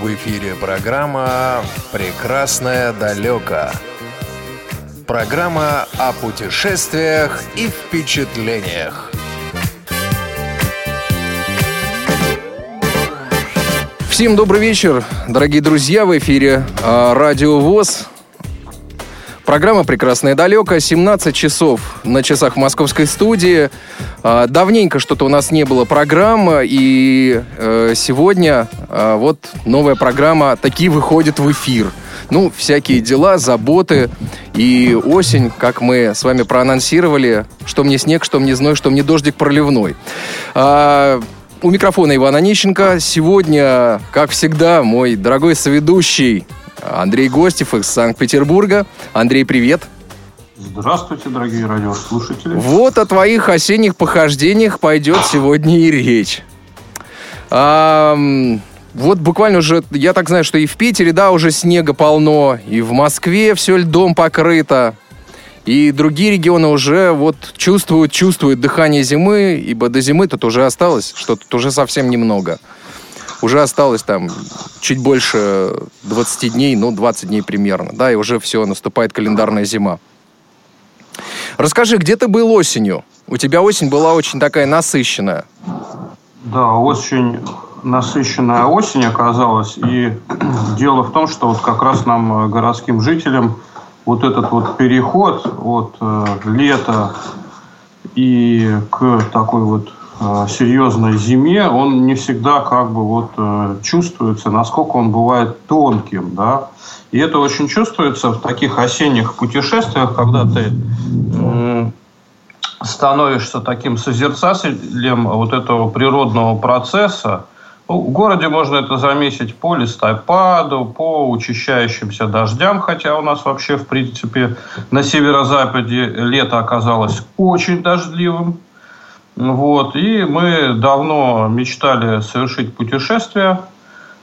В эфире программа «Прекрасное далеко». Программа о путешествиях и впечатлениях. Всем добрый вечер, дорогие друзья, в эфире э, Радио ВОЗ. Программа «Прекрасное далеко», 17 часов на часах московской студии. А, давненько что-то у нас не было программы, и э, сегодня а, вот новая программа таки выходит в эфир. Ну, всякие дела, заботы и осень, как мы с вами проанонсировали, что мне снег, что мне зной, что мне дождик проливной. А, у микрофона Ивана Нищенко. Сегодня, как всегда, мой дорогой соведущий Андрей Гостев из Санкт-Петербурга. Андрей, привет. Здравствуйте, дорогие радиослушатели. Вот о твоих осенних похождениях пойдет сегодня и речь. А, вот буквально уже, я так знаю, что и в Питере, да, уже снега полно, и в Москве все льдом покрыто. И другие регионы уже вот чувствуют, чувствуют дыхание зимы, ибо до зимы тут уже осталось что-то уже совсем немного. Уже осталось там чуть больше 20 дней, ну, 20 дней примерно, да, и уже все, наступает календарная зима. Расскажи, где ты был осенью? У тебя осень была очень такая насыщенная. Да, очень насыщенная осень оказалась. И дело в том, что вот как раз нам, э, городским жителям, вот этот вот переход от э, лета и к такой вот серьезной зиме, он не всегда как бы вот э, чувствуется, насколько он бывает тонким, да. И это очень чувствуется в таких осенних путешествиях, когда ты становишься таким созерцателем вот этого природного процесса. Ну, в городе можно это заметить по листопаду, по учащающимся дождям, хотя у нас вообще, в принципе, на северо-западе лето оказалось очень дождливым. Вот, и мы давно мечтали совершить путешествие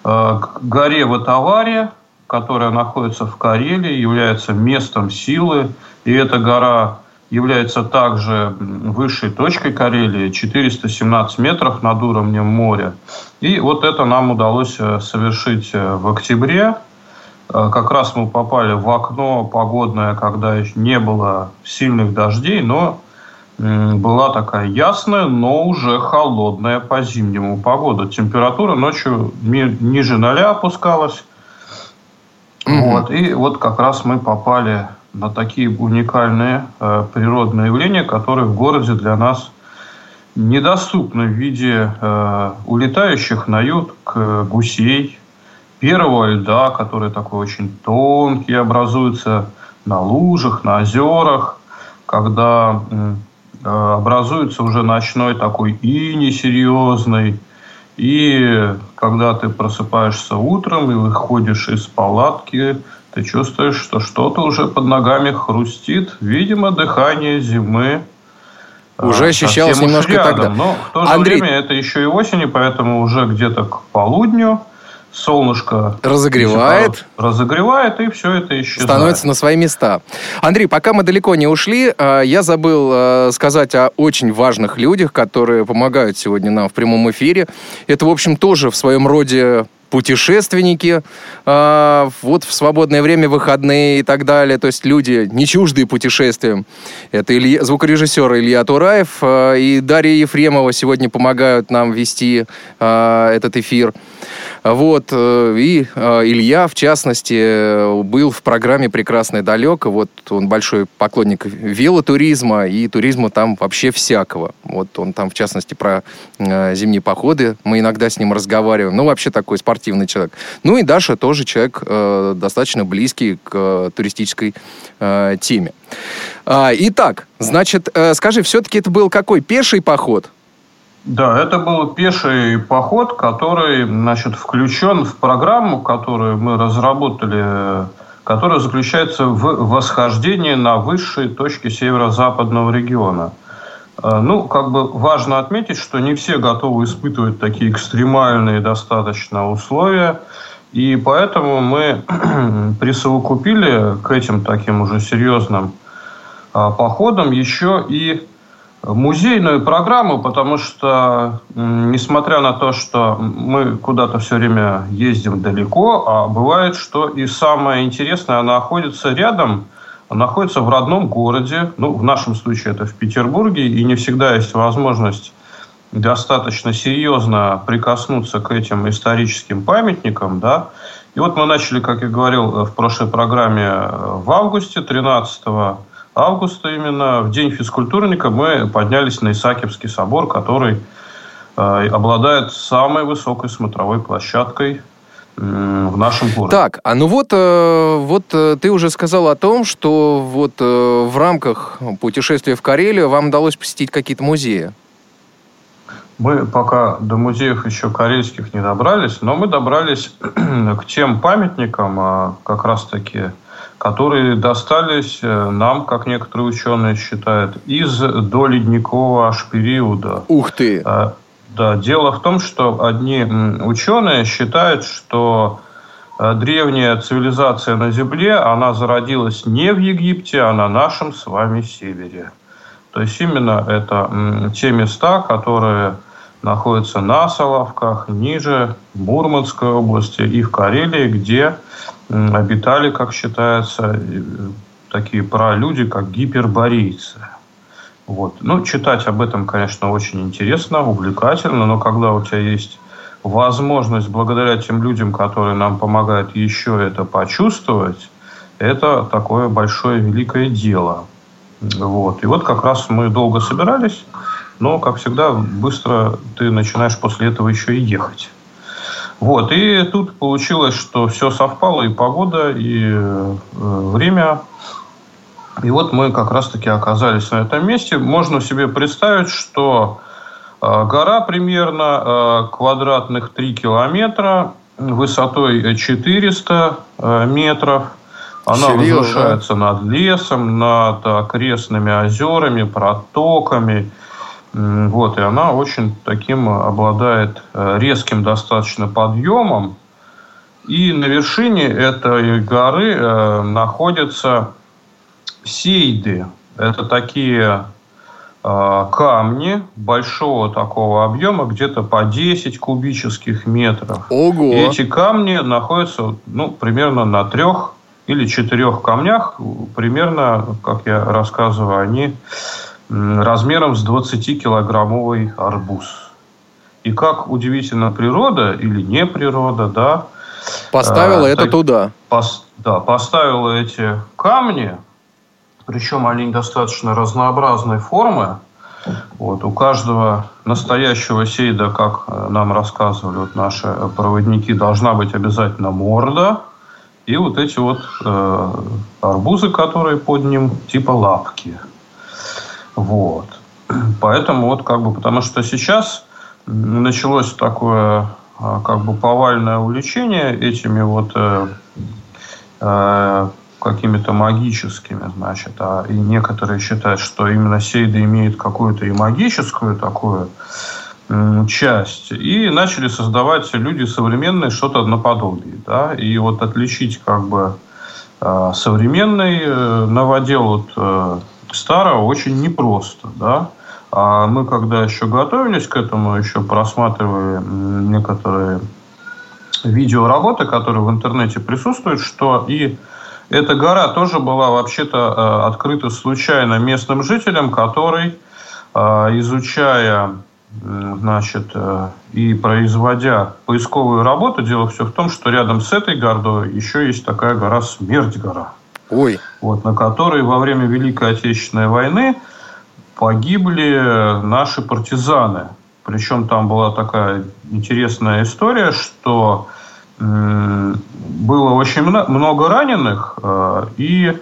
э, к горе Ватаваре, которая находится в Карелии, является местом силы. И эта гора является также высшей точкой Карелии, 417 метров над уровнем моря. И вот это нам удалось э, совершить э, в октябре. Как раз мы попали в окно погодное, когда не было сильных дождей, но была такая ясная, но уже холодная по зимнему погода. Температура ночью ниже ноля опускалась. mm Вот, и вот как раз мы попали на такие уникальные э, природные явления, которые в городе для нас недоступны в виде э, улетающих на юг э, гусей, первого льда, который такой очень тонкий, образуется на лужах, на озерах, когда образуется уже ночной такой и несерьезный. И когда ты просыпаешься утром и выходишь из палатки, ты чувствуешь, что что-то уже под ногами хрустит. Видимо, дыхание зимы. Э, уже ощущалось немножко рядом. тогда. Но в то же Андрей... время это еще и осень, и поэтому уже где-то к полудню солнышко разогревает, разогревает, и все это исчезает. Становится на свои места. Андрей, пока мы далеко не ушли, э, я забыл э, сказать о очень важных людях, которые помогают сегодня нам в прямом эфире. Это, в общем, тоже в своем роде путешественники, э, вот в свободное время, выходные и так далее. То есть люди не чуждые путешествиям. Это Илья, звукорежиссер Илья Тураев э, и Дарья Ефремова сегодня помогают нам вести э, этот эфир. Вот, э, и Илья, в частности, был в программе «Прекрасное далеко». Вот он большой поклонник велотуризма и туризма там вообще всякого. Вот он там, в частности, про э, зимние походы. Мы иногда с ним разговариваем. Ну, вообще такой спортивный человек. Ну и Даша тоже человек достаточно близкий к туристической теме. А, итак, значит, скажи, все-таки это был какой? Пеший поход? Да, это был пеший поход, который значит, включен в программу, которую мы разработали, которая заключается в восхождении на высшие точки северо-западного региона. Э, ну, как бы важно отметить, что не все готовы испытывать такие экстремальные достаточно условия, и поэтому мы присовокупили к этим таким уже серьезным э, походам еще и музейную программу, потому что, несмотря на то, что мы куда-то все время ездим далеко, а бывает, что и самое интересное находится рядом, находится в родном городе, ну, в нашем случае это в Петербурге, и не всегда есть возможность достаточно серьезно прикоснуться к этим историческим памятникам, да. И вот мы начали, как я говорил в прошлой программе, в августе, 13 августа именно, в день физкультурника, мы поднялись на Исаакиевский собор, который э, обладает самой высокой смотровой площадкой в нашем городе. Так, а ну вот, э, вот э, ты уже сказал о том, что вот в рамках путешествия в Карелию вам удалось посетить какие-то музеи. Мы пока до музеев еще карельских не добрались, но мы добрались к тем памятникам, как раз-таки которые достались э, нам, как некоторые ученые считают, из доледникового аж периода. Ух ты! Да, дело в том, что одни ученые считают, что э, древняя цивилизация на Земле, она зародилась не в Египте, а на нашем с вами севере. То есть именно это те места, которые находятся на Соловках, ниже Мурманской области и в Карелии, где обитали, как считается, такие пролюди, как гиперборейцы. Вот. Ну, читать об этом, конечно, очень интересно, увлекательно, но когда у тебя есть возможность, благодаря тем людям, которые нам помогают еще это почувствовать, это такое большое, великое дело. Вот. И вот как раз мы долго собирались, но, как всегда, быстро ты начинаешь после этого еще и ехать. Вот, и тут получилось, что все совпало, и погода, и э, время. И вот мы как раз-таки оказались на этом месте. Можно себе представить, что э, гора примерно э, квадратных 3 километра, высотой 400 э, метров. Она Серьезно? возвышается над лесом, над окрестными озерами, протоками – вот, и она очень таким обладает резким достаточно подъемом. И на вершине этой горы находятся сейды. Это такие э, камни большого такого объема, где-то по 10 кубических метров. Ого! И эти камни находятся ну, примерно на трех или четырех камнях. Примерно, как я рассказываю, они размером с 20-килограммовый арбуз. И как удивительно природа или не природа, да, Поставила э, это так, туда. Пос, да, поставила эти камни, причем они достаточно разнообразной формы. Вот, у каждого настоящего сейда, как э, нам рассказывали вот наши проводники, должна быть обязательно морда. И вот эти вот э, арбузы, которые под ним, типа лапки. Вот. Поэтому вот как бы, потому что сейчас началось такое а, как бы повальное увлечение этими вот э, э, какими-то магическими, значит, а и некоторые считают, что именно сейда имеет какую-то и магическую такую часть, и начали создавать люди современные что-то наподобие, да, и вот отличить как бы э, современный э, новодел от э, старого очень непросто, да. А мы, когда еще готовились к этому, еще просматривали некоторые видеоработы, которые в интернете присутствуют, что и эта гора тоже была вообще-то э, открыта случайно местным жителям, который, э, изучая значит, э, и производя поисковую работу, дело все в том, что рядом с этой горой еще есть такая гора Смерть-гора. Ой. Вот, на которой во время Великой Отечественной войны погибли наши партизаны. Причем там была такая интересная история, что было очень много раненых, э, и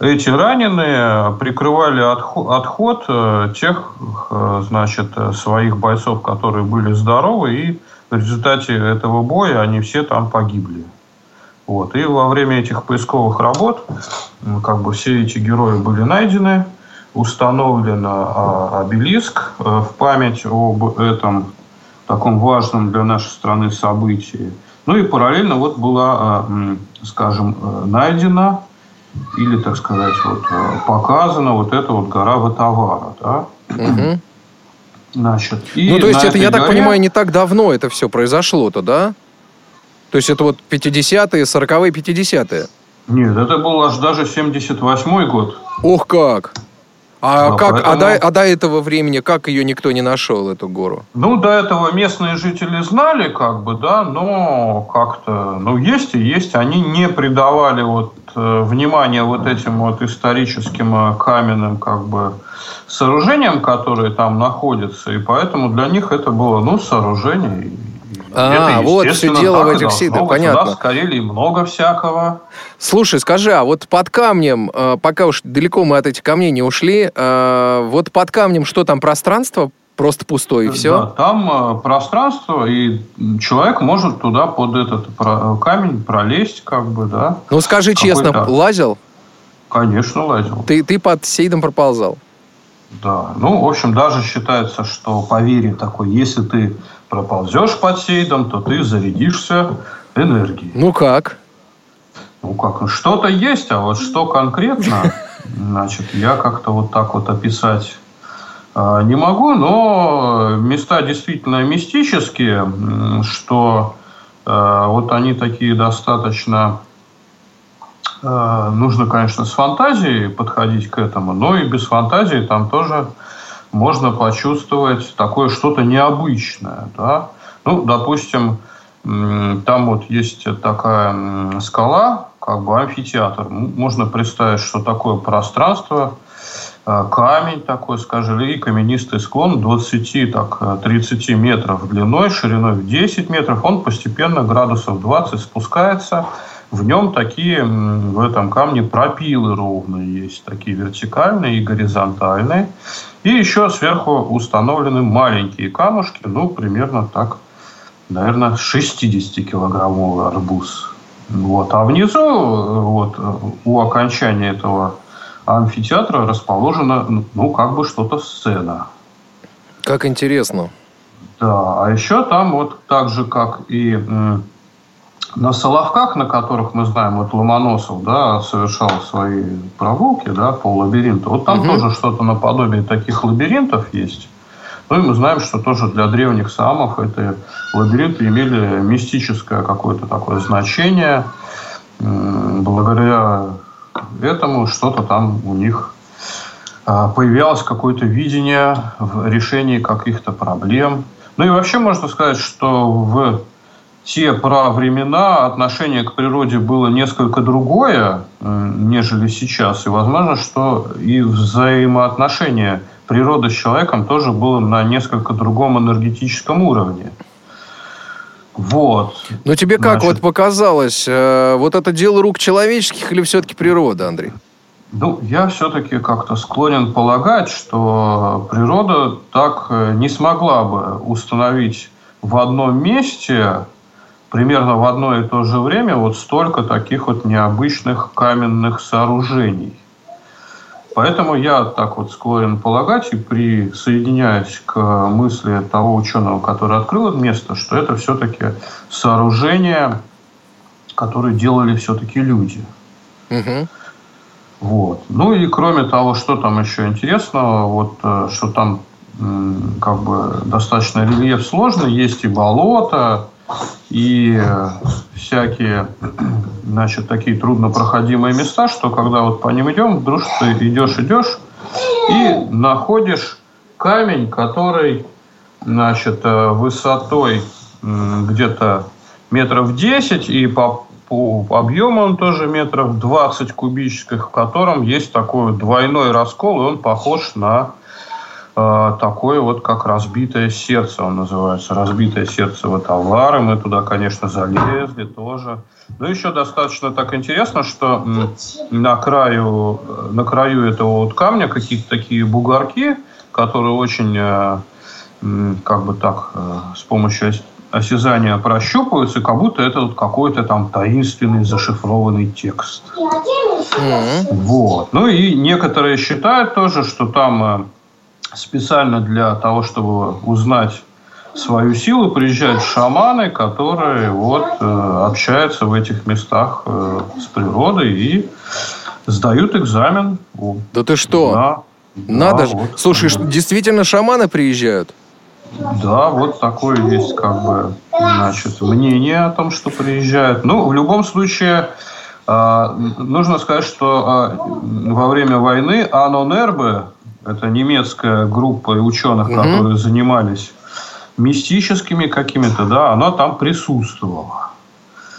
эти раненые прикрывали отход э, тех, э, значит, своих бойцов, которые были здоровы, и в результате этого боя они все там погибли. Вот. И во время этих поисковых работ как бы все эти герои были найдены, установлен а, обелиск в память об этом таком важном для нашей страны событии. Ну и параллельно вот была, а, скажем, э, найдена или, так сказать, вот, э, показана вот эта вот гора Ватавара. Да? Угу. Значит, и ну, то есть это, я горе... так понимаю, не так давно это все произошло-то, да? То есть это вот 50-е, 40-е, 50-е? Нет, это был аж даже 78-й год. Ох как! А, а, как, поэтому... а, до, а до этого времени как ее никто не нашел, эту гору? Ну, до этого местные жители знали, как бы, да, но как-то, ну, есть и есть. Они не придавали вот э, внимания вот этим вот историческим э, каменным, как бы, сооружениям, которые там находятся, и поэтому для них это было, ну, сооружение, а, это, вот все дело в этих сейдах, понятно. В Карелии много всякого. Слушай, скажи, а вот под камнем, э, пока уж далеко мы от этих камней не ушли, э, вот под камнем что там, пространство просто пустое и все? Да, там э, пространство, и человек может туда под этот камень пролезть, как бы, да. Ну, скажи честно, лазил? Конечно, лазил. Ты, ты под сейдом проползал? Да, ну, в общем, даже считается, что по вере такой, если ты проползешь под сейдом, то ты зарядишься энергией. Ну как? Ну как, ну что-то есть, а вот что конкретно, значит, я как-то вот так вот описать э, не могу, но места действительно мистические, что э, вот они такие достаточно э, нужно, конечно, с фантазией подходить к этому, но и без фантазии там тоже можно почувствовать такое что-то необычное. Да? Ну, допустим, там вот есть такая скала, как бы амфитеатр. Можно представить, что такое пространство, э, камень такой, скажем, и каменистый склон 20-30 э, метров длиной, шириной в 10 метров. Он постепенно градусов 20 спускается. В нем такие, в этом камне пропилы ровные есть, такие вертикальные и горизонтальные. И еще сверху установлены маленькие камушки, ну, примерно так, наверное, 60-килограммовый арбуз. Вот. А внизу, вот, у окончания этого амфитеатра расположена, ну, как бы что-то сцена. Как интересно. Да, а еще там вот так же, как и на Соловках, на которых мы знаем, вот Ломоносов, да, совершал свои прогулки, да, по лабиринту, вот там угу. тоже что-то наподобие таких лабиринтов есть. Ну и мы знаем, что тоже для древних самов эти лабиринты имели мистическое какое-то такое значение. Благодаря этому что-то там у них а, появлялось какое-то видение в решении каких-то проблем. Ну и вообще можно сказать, что в те времена отношение к природе было несколько другое, нежели сейчас. И возможно, что и взаимоотношение природы с человеком тоже было на несколько другом энергетическом уровне. Вот. Но тебе как Значит, вот показалось, э, вот это дело рук человеческих или все-таки природа, Андрей? Ну, я все-таки как-то склонен полагать, что природа так э, не смогла бы установить в одном месте примерно в одно и то же время вот столько таких вот необычных каменных сооружений. Поэтому я так вот склонен полагать и присоединяюсь к мысли того ученого, который открыл это место, что это все-таки сооружения, которые делали все-таки люди. Угу. Вот. Ну и кроме того, что там еще интересного, вот э, что там как бы достаточно рельеф сложный, есть и болото, и э, всякие, значит, такие труднопроходимые места, что когда вот по ним идем, вдруг ты идешь, идешь и находишь камень, который, значит, э, высотой где-то метров 10 и по, по объему он тоже метров 20 кубических, в котором есть такой двойной раскол, и он похож на такое вот, как разбитое сердце, он называется. Разбитое сердце вот Авары. Мы туда, конечно, залезли тоже. Но еще достаточно так интересно, что на краю, на краю этого вот камня какие-то такие бугорки, которые очень, э, как бы так, э, с помощью осязания прощупываются, как будто это вот какой-то там таинственный зашифрованный текст. Mm-hmm. Вот. Ну и некоторые считают тоже, что там э, специально для того, чтобы узнать свою силу, приезжают шаманы, которые вот э, общаются в этих местах э, с природой и сдают экзамен. Да ты что? Да. Надо да, же. Вот. Слушай, действительно шаманы приезжают? Да, вот такое есть как бы, значит, мнение о том, что приезжают. Ну, в любом случае, э, нужно сказать, что э, во время войны Анонербе, это немецкая группа ученых, угу. которые занимались мистическими какими-то, да, она там присутствовала.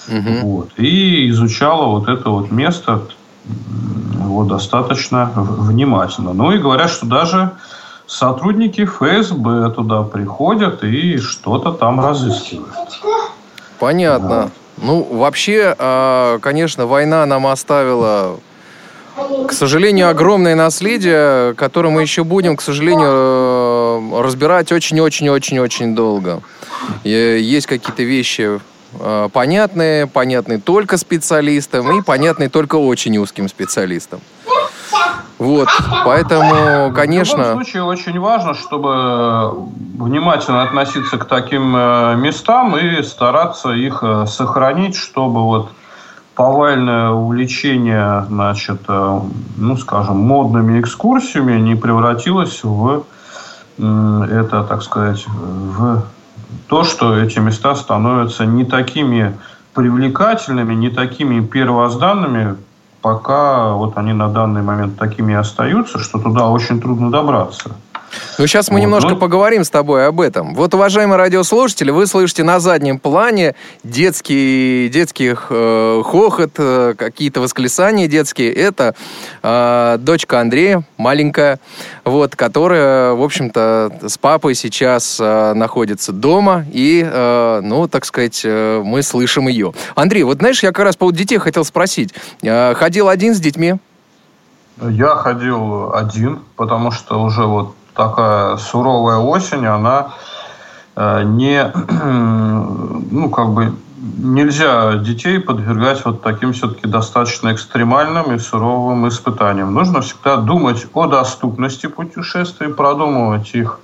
Угу. Вот, и изучала вот это вот место вот, достаточно внимательно. Ну и говорят, что даже сотрудники ФСБ туда приходят и что-то там разыскивают. Понятно. Вот. Ну, вообще, а, конечно, война нам оставила, к сожалению, огромное наследие, которое мы еще будем, к сожалению, э, разбирать очень-очень-очень-очень долго. Есть какие-то вещи э, понятные, понятные только специалистам и понятные только очень узким специалистам. Вот, поэтому, конечно... В любом случае очень важно, чтобы внимательно относиться к таким э, местам и стараться их сохранить, чтобы вот повальное увлечение, значит, э, ну, скажем, модными экскурсиями не превратилось в это, так сказать, в то, что эти места становятся не такими привлекательными, не такими первозданными, пока вот они на данный момент такими и остаются, что туда очень трудно добраться. Ну, сейчас мы вот, немножко ну... поговорим с тобой об этом. Вот, уважаемые радиослушатели, вы слышите на заднем плане детский, детский э, хохот, э, какие-то восклицания детские. Это э, дочка Андрея, маленькая, вот, которая, в общем-то, с папой сейчас э, находится дома, и, э, ну, так сказать, э, мы слышим ее. Андрей, вот знаешь, я как раз по поводу детей хотел спросить. Э, ходил один с детьми? Я ходил один, потому что уже вот такая суровая осень, она э, не, ну, как бы, нельзя детей подвергать вот таким все-таки достаточно экстремальным и суровым испытаниям. Нужно всегда думать о доступности путешествий, продумывать их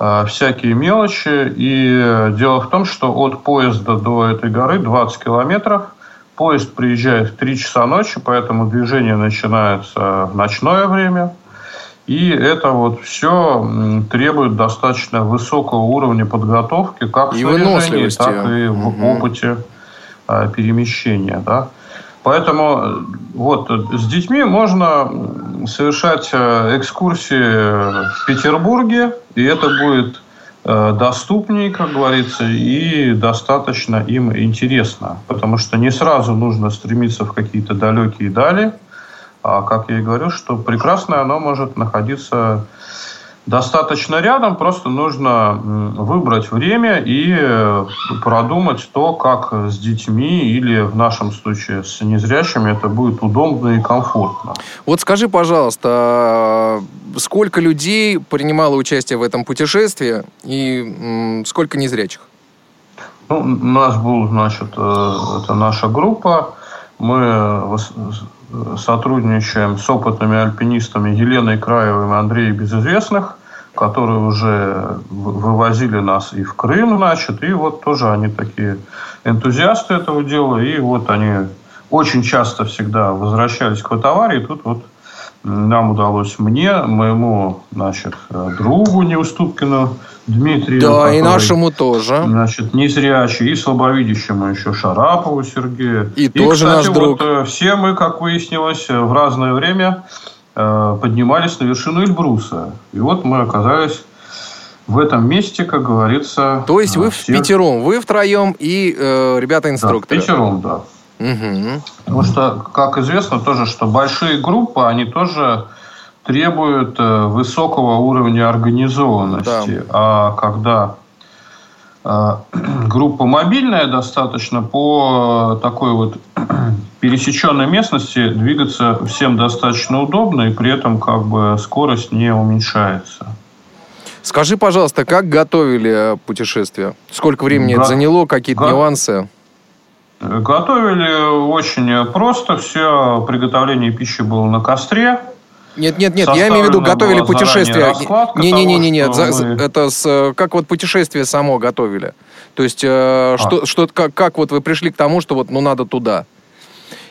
э, всякие мелочи. И дело в том, что от поезда до этой горы 20 километров. Поезд приезжает в 3 часа ночи, поэтому движение начинается в ночное время – и это вот все требует достаточно высокого уровня подготовки, как и в снаряжении, так и в угу. опыте а, перемещения. Да? Поэтому э, вот с детьми можно совершать э, экскурсии в Петербурге, и это будет э, доступнее, как говорится, и достаточно им интересно. Потому что не сразу нужно стремиться в какие-то далекие дали – а как я и говорю, что прекрасное оно может находиться достаточно рядом, просто нужно выбрать время и э, продумать то, как с детьми или в нашем случае с незрячими это будет удобно и комфортно. Вот скажи, пожалуйста, а сколько людей принимало участие в этом путешествии и сколько незрячих? Ну, у нас был, значит, э, это наша группа. Мы сотрудничаем с опытными альпинистами Еленой Краевой и Андреем Безызвестных, которые уже вывозили нас и в Крым, значит, и вот тоже они такие энтузиасты этого дела, и вот они очень часто всегда возвращались к Ватаваре, и тут вот нам удалось мне, моему, значит, другу Неуступкину Дмитрию. Да, который, и нашему тоже. Значит, незрячий, и слабовидящему еще Шарапову Сергею. И, и тоже кстати, наш друг. Вот, э, все мы, как выяснилось, э, в разное время э, поднимались на вершину Эльбруса. И вот мы оказались в этом месте, как говорится... То есть вы всех... в пятером, вы втроем и э, ребята-инструкторы? Да, пятером, да. Угу. Потому что, как известно тоже, что большие группы, они тоже требуют э, высокого уровня организованности. Да. А когда э, группа мобильная достаточно, по такой вот пересеченной местности двигаться всем достаточно удобно, и при этом как бы скорость не уменьшается. Скажи, пожалуйста, как готовили путешествие? Сколько времени Го- это заняло? Какие-то го- нюансы? Готовили очень просто. Все приготовление пищи было на костре. Нет, нет, нет, я имею в виду, готовили путешествие. Не-не-не, нет, мы... это с, как вот путешествие само готовили. То есть, э, а. что, что, как, как вот вы пришли к тому, что вот, ну, надо туда?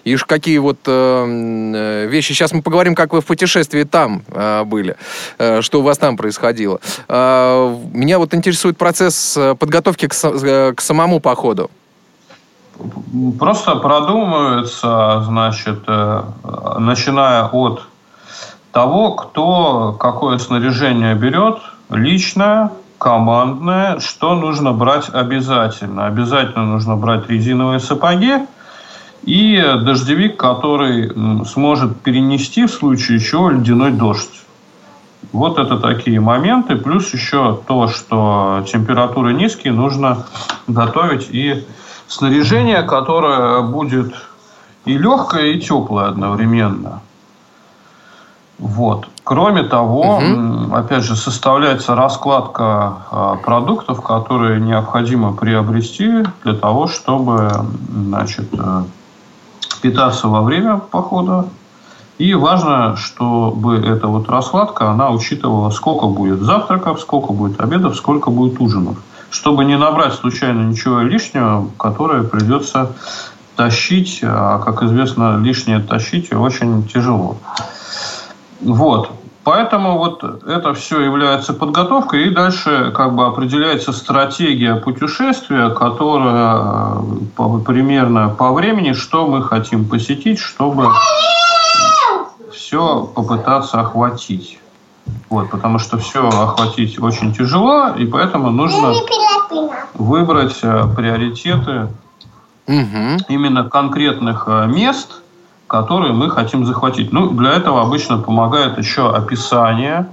и какие вот э, вещи. Сейчас мы поговорим, как вы в путешествии там э, были, э, что у вас там происходило. Э, меня вот интересует процесс подготовки к, к самому походу. Просто продумывается, значит, э, начиная от того, кто какое снаряжение берет, личное, командное, что нужно брать обязательно. Обязательно нужно брать резиновые сапоги и дождевик, который сможет перенести в случае чего ледяной дождь. Вот это такие моменты. Плюс еще то, что температуры низкие, нужно готовить и снаряжение, которое будет и легкое, и теплое одновременно. Вот. Кроме того, угу. опять же, составляется раскладка а, продуктов, которые необходимо приобрести для того, чтобы значит, э, питаться во время похода. И важно, чтобы эта вот раскладка, она учитывала, сколько будет завтраков, сколько будет обедов, сколько будет ужинов чтобы не набрать случайно ничего лишнего, которое придется тащить, а, как известно, лишнее тащить очень тяжело. Вот. Поэтому вот это все является подготовкой, и дальше как бы определяется стратегия путешествия, которая по, примерно по времени, что мы хотим посетить, чтобы все попытаться охватить. Вот, потому что все охватить очень тяжело, и поэтому нужно выбрать э, приоритеты угу. именно конкретных э, мест, которые мы хотим захватить. Ну, для этого обычно помогает еще описание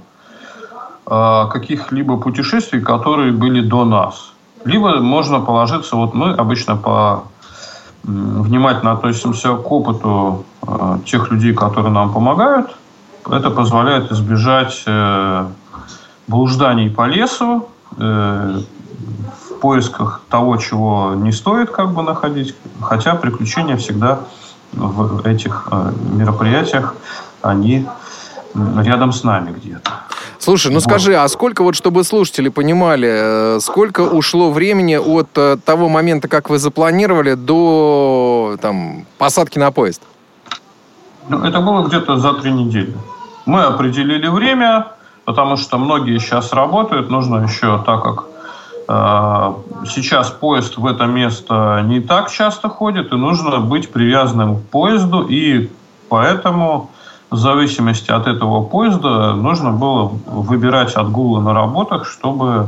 э, каких-либо путешествий, которые были до нас. Либо можно положиться, вот мы обычно по внимательно относимся к опыту э, тех людей, которые нам помогают – это позволяет избежать э, блужданий по лесу, э, в поисках того, чего не стоит как бы находить, хотя приключения всегда в этих э, мероприятиях, они рядом с нами где-то. Слушай, ну вот. скажи, а сколько, вот чтобы слушатели понимали, сколько ушло времени от того момента, как вы запланировали, до там, посадки на поезд? Ну, это было где-то за три недели. Мы определили время, потому что многие сейчас работают. Нужно еще, так как э, сейчас поезд в это место не так часто ходит, и нужно быть привязанным к поезду. И поэтому в зависимости от этого поезда нужно было выбирать отгулы на работах, чтобы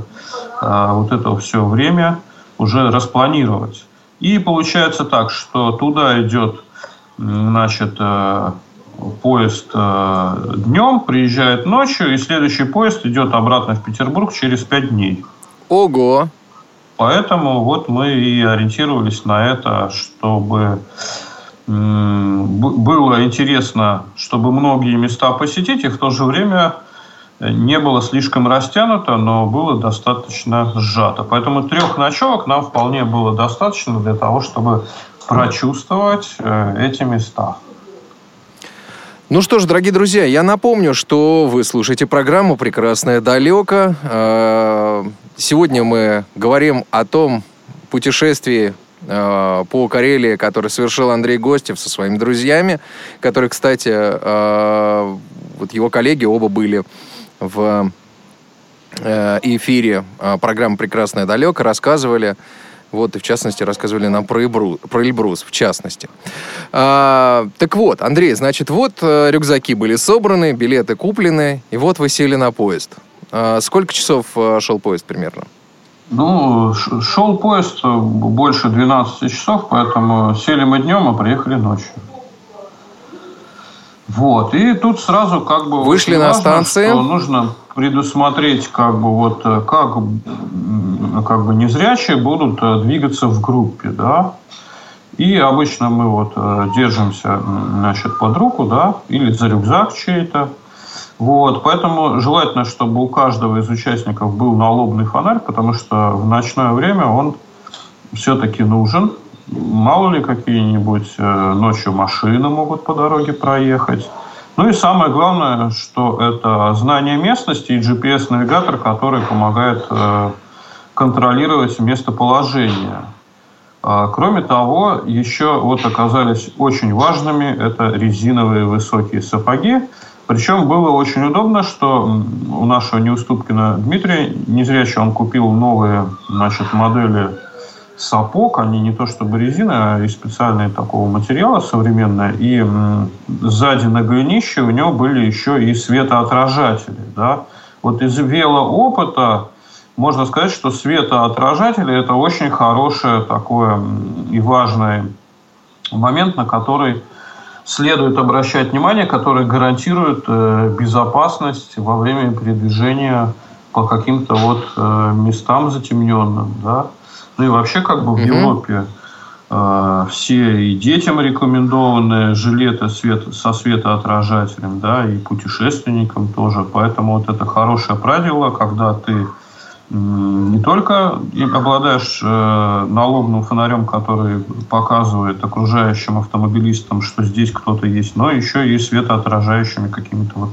э, вот это все время уже распланировать. И получается так, что туда идет значит, э, поезд э, днем, приезжает ночью, и следующий поезд идет обратно в Петербург через пять дней. Ого! Поэтому вот мы и ориентировались на это, чтобы было интересно, чтобы многие места посетить, и в то же время не было слишком растянуто, но было достаточно сжато. Поэтому трех ночевок нам вполне было достаточно для того, чтобы прочувствовать э, эти места. Ну что ж, дорогие друзья, я напомню, что вы слушаете программу «Прекрасное далеко». А, сегодня мы говорим о том путешествии а, по Карелии, который совершил Андрей Гостев со своими друзьями, которые, кстати, а, вот его коллеги оба были в э, эфире программы «Прекрасное далеко», рассказывали вот, и в частности, рассказывали нам про, Эльбрус, про Эльбрус, в частности. А, так вот, Андрей, значит, вот э, рюкзаки были собраны, билеты куплены, и вот вы сели на поезд. А, сколько часов э, шел поезд примерно? Ну, шел поезд э, больше 12 часов, поэтому сели мы днем, а приехали ночью. Вот. И тут сразу как бы... Вышли на важно, станции. Нужно предусмотреть, как бы вот, э, как, как бы незрячие будут э, двигаться в группе, да. И обычно мы вот э, держимся, значит, под руку, да, или за рюкзак чей-то. Вот, поэтому желательно, чтобы у каждого из участников был налобный фонарь, потому что в ночное время он все-таки нужен, Мало ли какие-нибудь ночью машины могут по дороге проехать. Ну и самое главное, что это знание местности и GPS-навигатор, который помогает э, контролировать местоположение. А, кроме того, еще вот оказались очень важными это резиновые высокие сапоги. Причем было очень удобно, что у нашего Неуступкина Дмитрия, не зря что он купил новые значит, модели сапог, они не то чтобы резина, а из специального такого материала современного. И сзади на голенище у него были еще и светоотражатели. Да? Вот из велоопыта можно сказать, что светоотражатели – это очень хороший такой и важный момент, на который следует обращать внимание, который гарантирует э, безопасность во время передвижения по каким-то вот э, местам затемненным. Да? Ну и вообще как бы в Европе э, все и детям рекомендованы жилеты свет, со светоотражателем, да, и путешественникам тоже. Поэтому вот это хорошее правило, когда ты не только обладаешь э, налобным фонарем, который показывает окружающим автомобилистам, что здесь кто-то есть, но еще и светоотражающими какими-то вот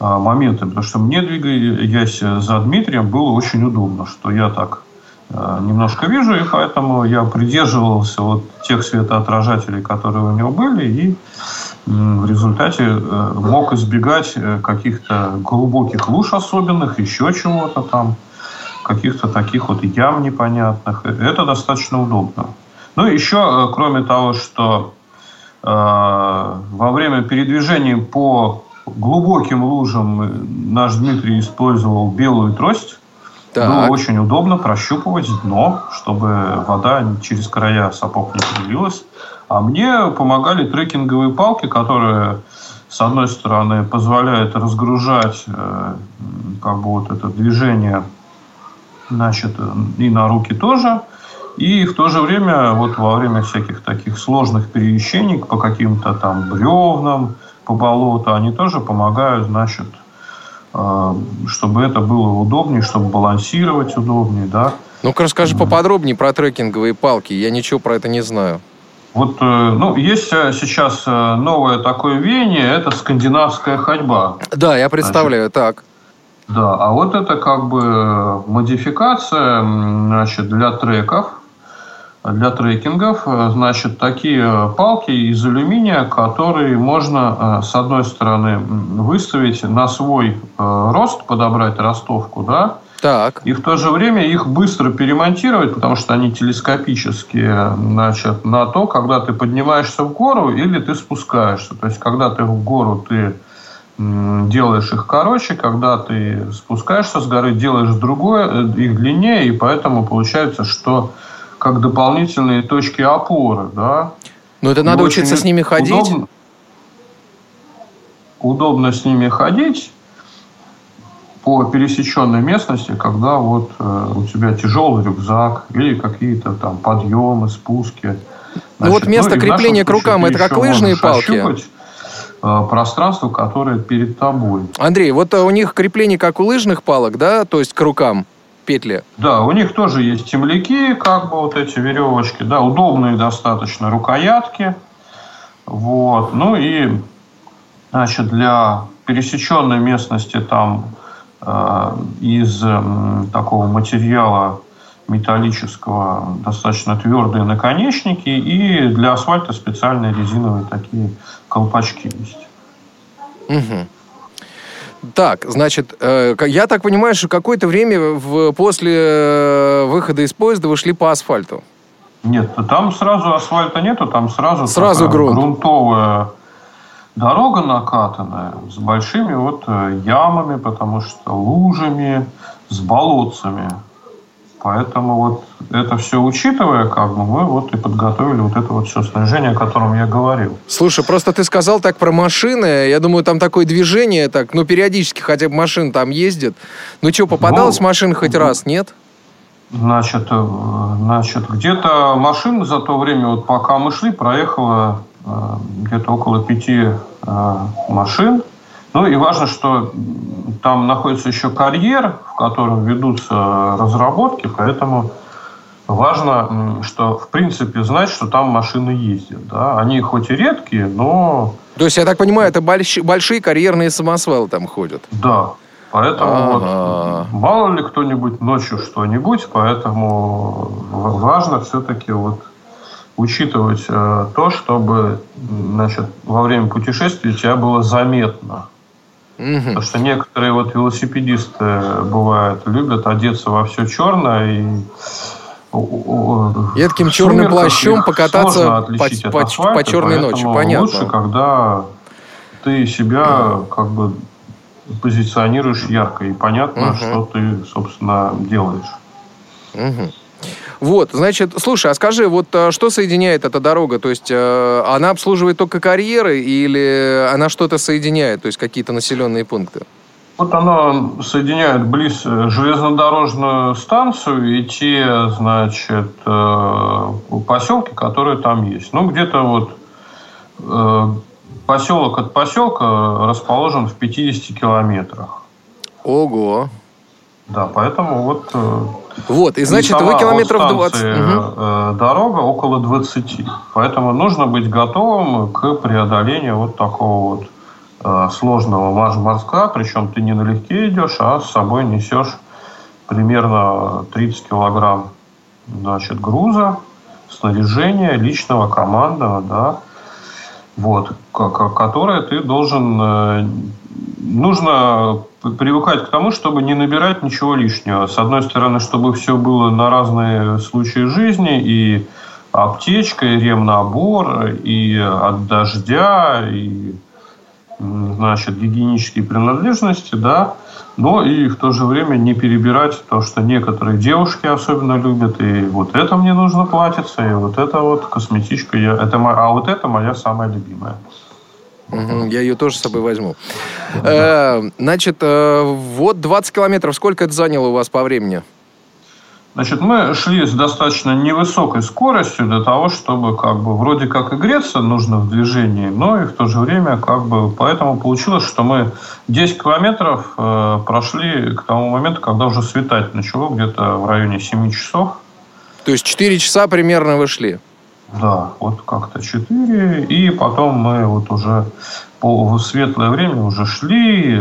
э, моментами. Потому что мне, двигаясь за Дмитрием, было очень удобно, что я так немножко вижу, и поэтому я придерживался вот тех светоотражателей, которые у него были, и в результате э, мог избегать э, каких-то глубоких луж особенных, еще чего-то там, каких-то таких вот ям непонятных. Э, это достаточно удобно. Ну, еще, кроме того, что э, во время передвижения по глубоким лужам наш Дмитрий использовал белую трость. Так. Было очень удобно прощупывать дно, чтобы вода через края сапог не пролилась. А мне помогали трекинговые палки, которые, с одной стороны, позволяют разгружать э, как бы вот это движение значит, и на руки тоже. И в то же время, вот во время всяких таких сложных перемещений по каким-то там бревнам, по болоту, они тоже помогают, значит, чтобы это было удобнее, чтобы балансировать удобнее, да. Ну-ка расскажи поподробнее про трекинговые палки. Я ничего про это не знаю. Вот, э, ну, есть э, сейчас э, новое такое веяние, это скандинавская ходьба. Да, я представляю, значит, так. Да, а вот это как бы модификация, значит, для треков, для трекингов, значит, такие палки из алюминия, которые можно, с одной стороны, выставить на свой рост, подобрать ростовку, да, так. И в то же время их быстро перемонтировать, потому что они телескопические, значит, на то, когда ты поднимаешься в гору или ты спускаешься. То есть, когда ты в гору, ты делаешь их короче, когда ты спускаешься с горы, делаешь другое, э, их длиннее, и поэтому получается, что как дополнительные точки опоры, да. Но это надо учиться с ними ходить. Удобно, удобно с ними ходить, по пересеченной местности, когда вот э, у тебя тяжелый рюкзак или какие-то там подъемы, спуски. Значит, ну вот место ну, крепления к рукам это как лыжные палки. Э, пространство, которое перед тобой. Андрей, вот э, у них крепление как у лыжных палок, да, то есть к рукам петли? Да, у них тоже есть темляки, как бы вот эти веревочки, да, удобные достаточно рукоятки. Вот. Ну и, значит, для пересеченной местности там Э, из такого материала металлического достаточно твердые наконечники и для асфальта специальные резиновые такие колпачки есть. Угу. Так, значит, э, я так понимаю, что какое-то время в, после э, выхода из поезда вы шли по асфальту. Нет, там сразу асфальта нету, там сразу, сразу грунт. грунтовая Дорога накатанная с большими вот э, ямами, потому что лужами, с болотцами. Поэтому вот это все учитывая, как бы мы вот и подготовили вот это вот все снаряжение, о котором я говорил. Слушай, просто ты сказал так про машины. Я думаю, там такое движение, так, ну, периодически хотя бы машина там ездит. Ну, что, попадалась ну, машина хоть ну, раз, нет? Значит, э, значит где-то машина за то время, вот пока мы шли, проехала Э, где-то около пяти э, машин. Ну и важно, что там находится еще карьер, в котором ведутся разработки, поэтому важно, что в принципе знать, что там машины ездят. Да? Они хоть и редкие, но... То есть, я так понимаю, это большие, большие карьерные самосвалы там ходят? Да. Поэтому ага. вот, мало ли кто-нибудь ночью что-нибудь, поэтому важно все-таки вот учитывать э, то, чтобы значит, во время путешествия тебя было заметно. Угу. Потому что некоторые вот велосипедисты бывают любят одеться во все черное и Едким черным плащом покататься по, по, асфальта, по черной ночи. Понятно. Лучше, когда ты себя как бы позиционируешь ярко и понятно, угу. что ты, собственно, делаешь. Угу. Вот, значит, слушай, а скажи, вот а, что соединяет эта дорога? То есть э, она обслуживает только карьеры или она что-то соединяет, то есть какие-то населенные пункты? Вот она соединяет близ э, железнодорожную станцию и те, значит, э, поселки, которые там есть. Ну, где-то вот э, поселок от поселка расположен в 50 километрах. Ого. Да, поэтому вот... Вот, и значит, вы километров 20... Угу. Дорога около 20. Поэтому нужно быть готовым к преодолению вот такого вот Э, сложного морска, причем ты не налегке идешь, а с собой несешь примерно 30 килограмм значит, груза, снаряжения личного, командного, да, вот, которое ты должен... Э, нужно привыкать к тому, чтобы не набирать ничего лишнего. С одной стороны, чтобы все было на разные случаи жизни, и аптечка, и ремнабор, и от дождя, и значит, гигиенические принадлежности, да, но и в то же время не перебирать то, что некоторые девушки особенно любят, и вот это мне нужно платиться, и вот это вот косметичка, я, это, а вот это моя самая любимая. Угу, я ее тоже с собой возьму. Да. Э, значит, э, вот 20 километров, сколько это заняло у вас по времени? Значит, мы шли с достаточно невысокой скоростью для того, чтобы как бы вроде как и греться нужно в движении, но и в то же время как бы поэтому получилось, что мы 10 километров э, прошли к тому моменту, когда уже светать начало, где-то в районе 7 часов. То есть 4 часа примерно вы шли? Да, вот как-то 4. И потом мы вот уже по, в светлое время уже шли,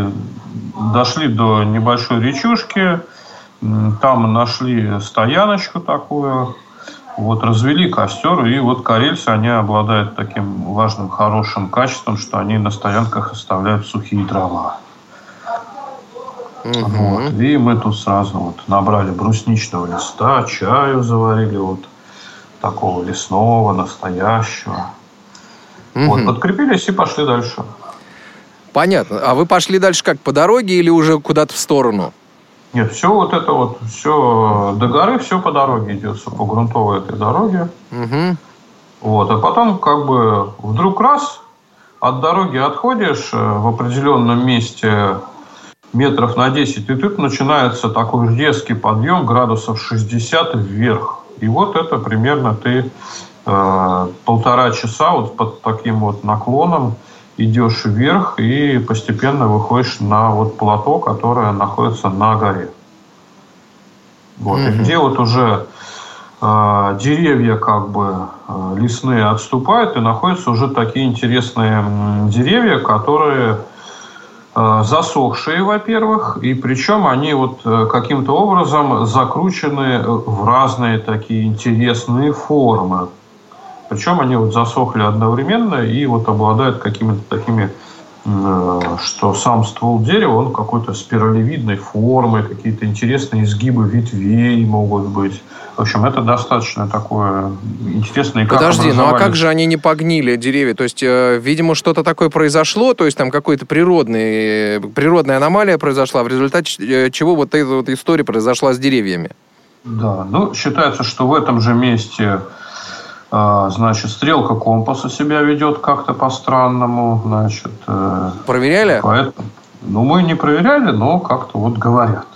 дошли до небольшой речушки, там нашли стояночку такую, вот развели костер, и вот карельцы, они обладают таким важным, хорошим качеством, что они на стоянках оставляют сухие дрова. Угу. Вот. И мы тут сразу вот набрали брусничного листа, чаю заварили, вот такого лесного, настоящего. Угу. Вот, подкрепились и пошли дальше. Понятно. А вы пошли дальше как, по дороге или уже куда-то в сторону? Нет, все вот это вот, все до горы, все по дороге идет, по грунтовой этой дороге. Угу. Вот, а потом как бы вдруг раз от дороги отходишь э, в определенном месте метров на 10, и тут начинается такой резкий подъем градусов 60 вверх. И вот это примерно ты э, полтора часа вот под таким вот наклоном идешь вверх и постепенно выходишь на вот плато, которое находится на горе. Вот. Mm-hmm. И где вот уже э, деревья как бы э, лесные отступают, и находятся уже такие интересные деревья, которые засохшие, во-первых, и причем они вот э, каким-то образом закручены в разные такие интересные формы. Причем они вот засохли одновременно и вот обладают какими-то такими, э, что сам ствол дерева, он какой-то спиралевидной формы, какие-то интересные изгибы ветвей могут быть. В общем, это достаточно такое интересное. Подожди, ну а как же они не погнили, деревья? То есть, э, видимо, что-то такое произошло, то есть там природный, природная аномалия произошла, в результате э, чего вот эта вот история произошла с деревьями. Да, ну, считается, что в этом же месте значит, стрелка компаса себя ведет как-то по-странному. Значит, э, Проверяли? Поэтому, ну, мы не проверяли, но как-то вот говорят.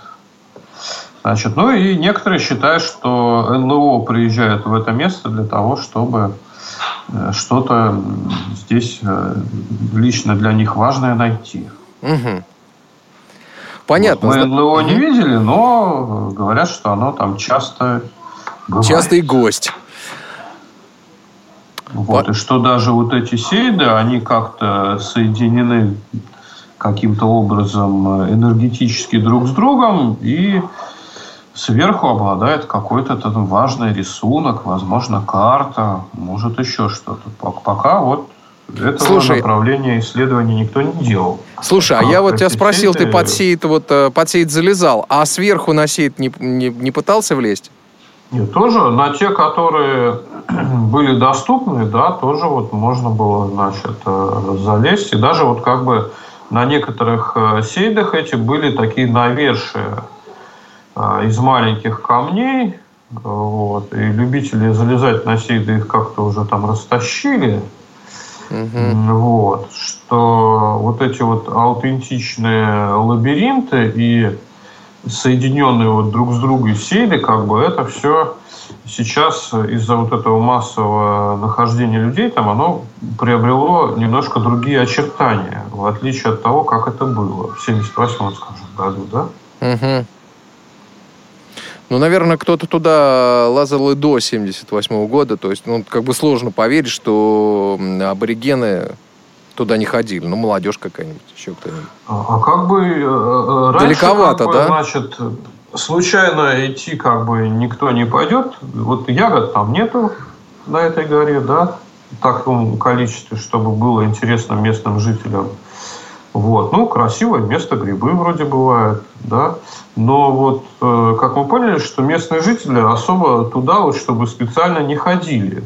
Значит, ну и некоторые считают, что НЛО приезжает в это место для того, чтобы э, что-то здесь э, лично для них важное найти. Угу. Понятно. Вот мы НЛО угу. не видели, но говорят, что оно там часто бывает. Частый гость. Вот, и что даже вот эти сейды, они как-то соединены каким-то образом энергетически друг с другом, и сверху обладает какой-то там важный рисунок, возможно, карта, может еще что-то. Пока вот этого Слушай, направления исследований никто не делал. Слушай, а, а я вот тебя спросил, ты под сейт, вот, э, под сейт залезал, а сверху на сейт не, не, не пытался влезть? Нет, тоже на те, которые были доступны, да, тоже вот можно было, значит, э, залезть. И даже вот как бы на некоторых э, сейдах эти были такие навершия из маленьких камней. Вот, и любители залезать на сейды их как-то уже там растащили. Угу. Вот, что вот эти вот аутентичные лабиринты и соединенные вот друг с другом сели, как бы это все сейчас из-за вот этого массового нахождения людей там оно приобрело немножко другие очертания, в отличие от того, как это было в 78 скажем, году, да? Угу. Ну, наверное, кто-то туда лазал и до 78 года. То есть, ну, как бы сложно поверить, что аборигены туда не ходили. Ну, молодежь какая-нибудь, еще кто-нибудь. А, а как бы э, э, раньше, Далековато, как бы, да? Значит, случайно идти как бы никто не пойдет. Вот ягод там нету на этой горе, да, в таком количестве, чтобы было интересно местным жителям. Вот. Ну, красивое место, грибы вроде бывают, да. Но вот, э, как мы поняли, что местные жители особо туда вот, чтобы специально не ходили.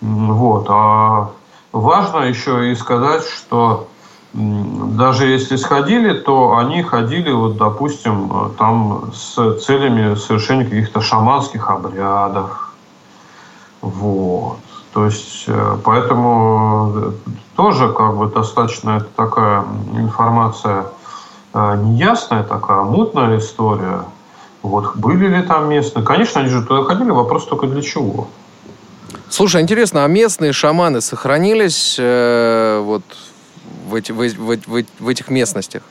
Вот. А важно еще и сказать, что даже если сходили, то они ходили, вот, допустим, там с целями совершения каких-то шаманских обрядов. Вот. То есть, э, поэтому э, тоже как бы достаточно это такая информация э, неясная, такая мутная история. Вот были ли там местные? Конечно, они же туда ходили, вопрос только для чего. Слушай, интересно, а местные шаманы сохранились э, вот в, эти, в, в, в, в этих местностях?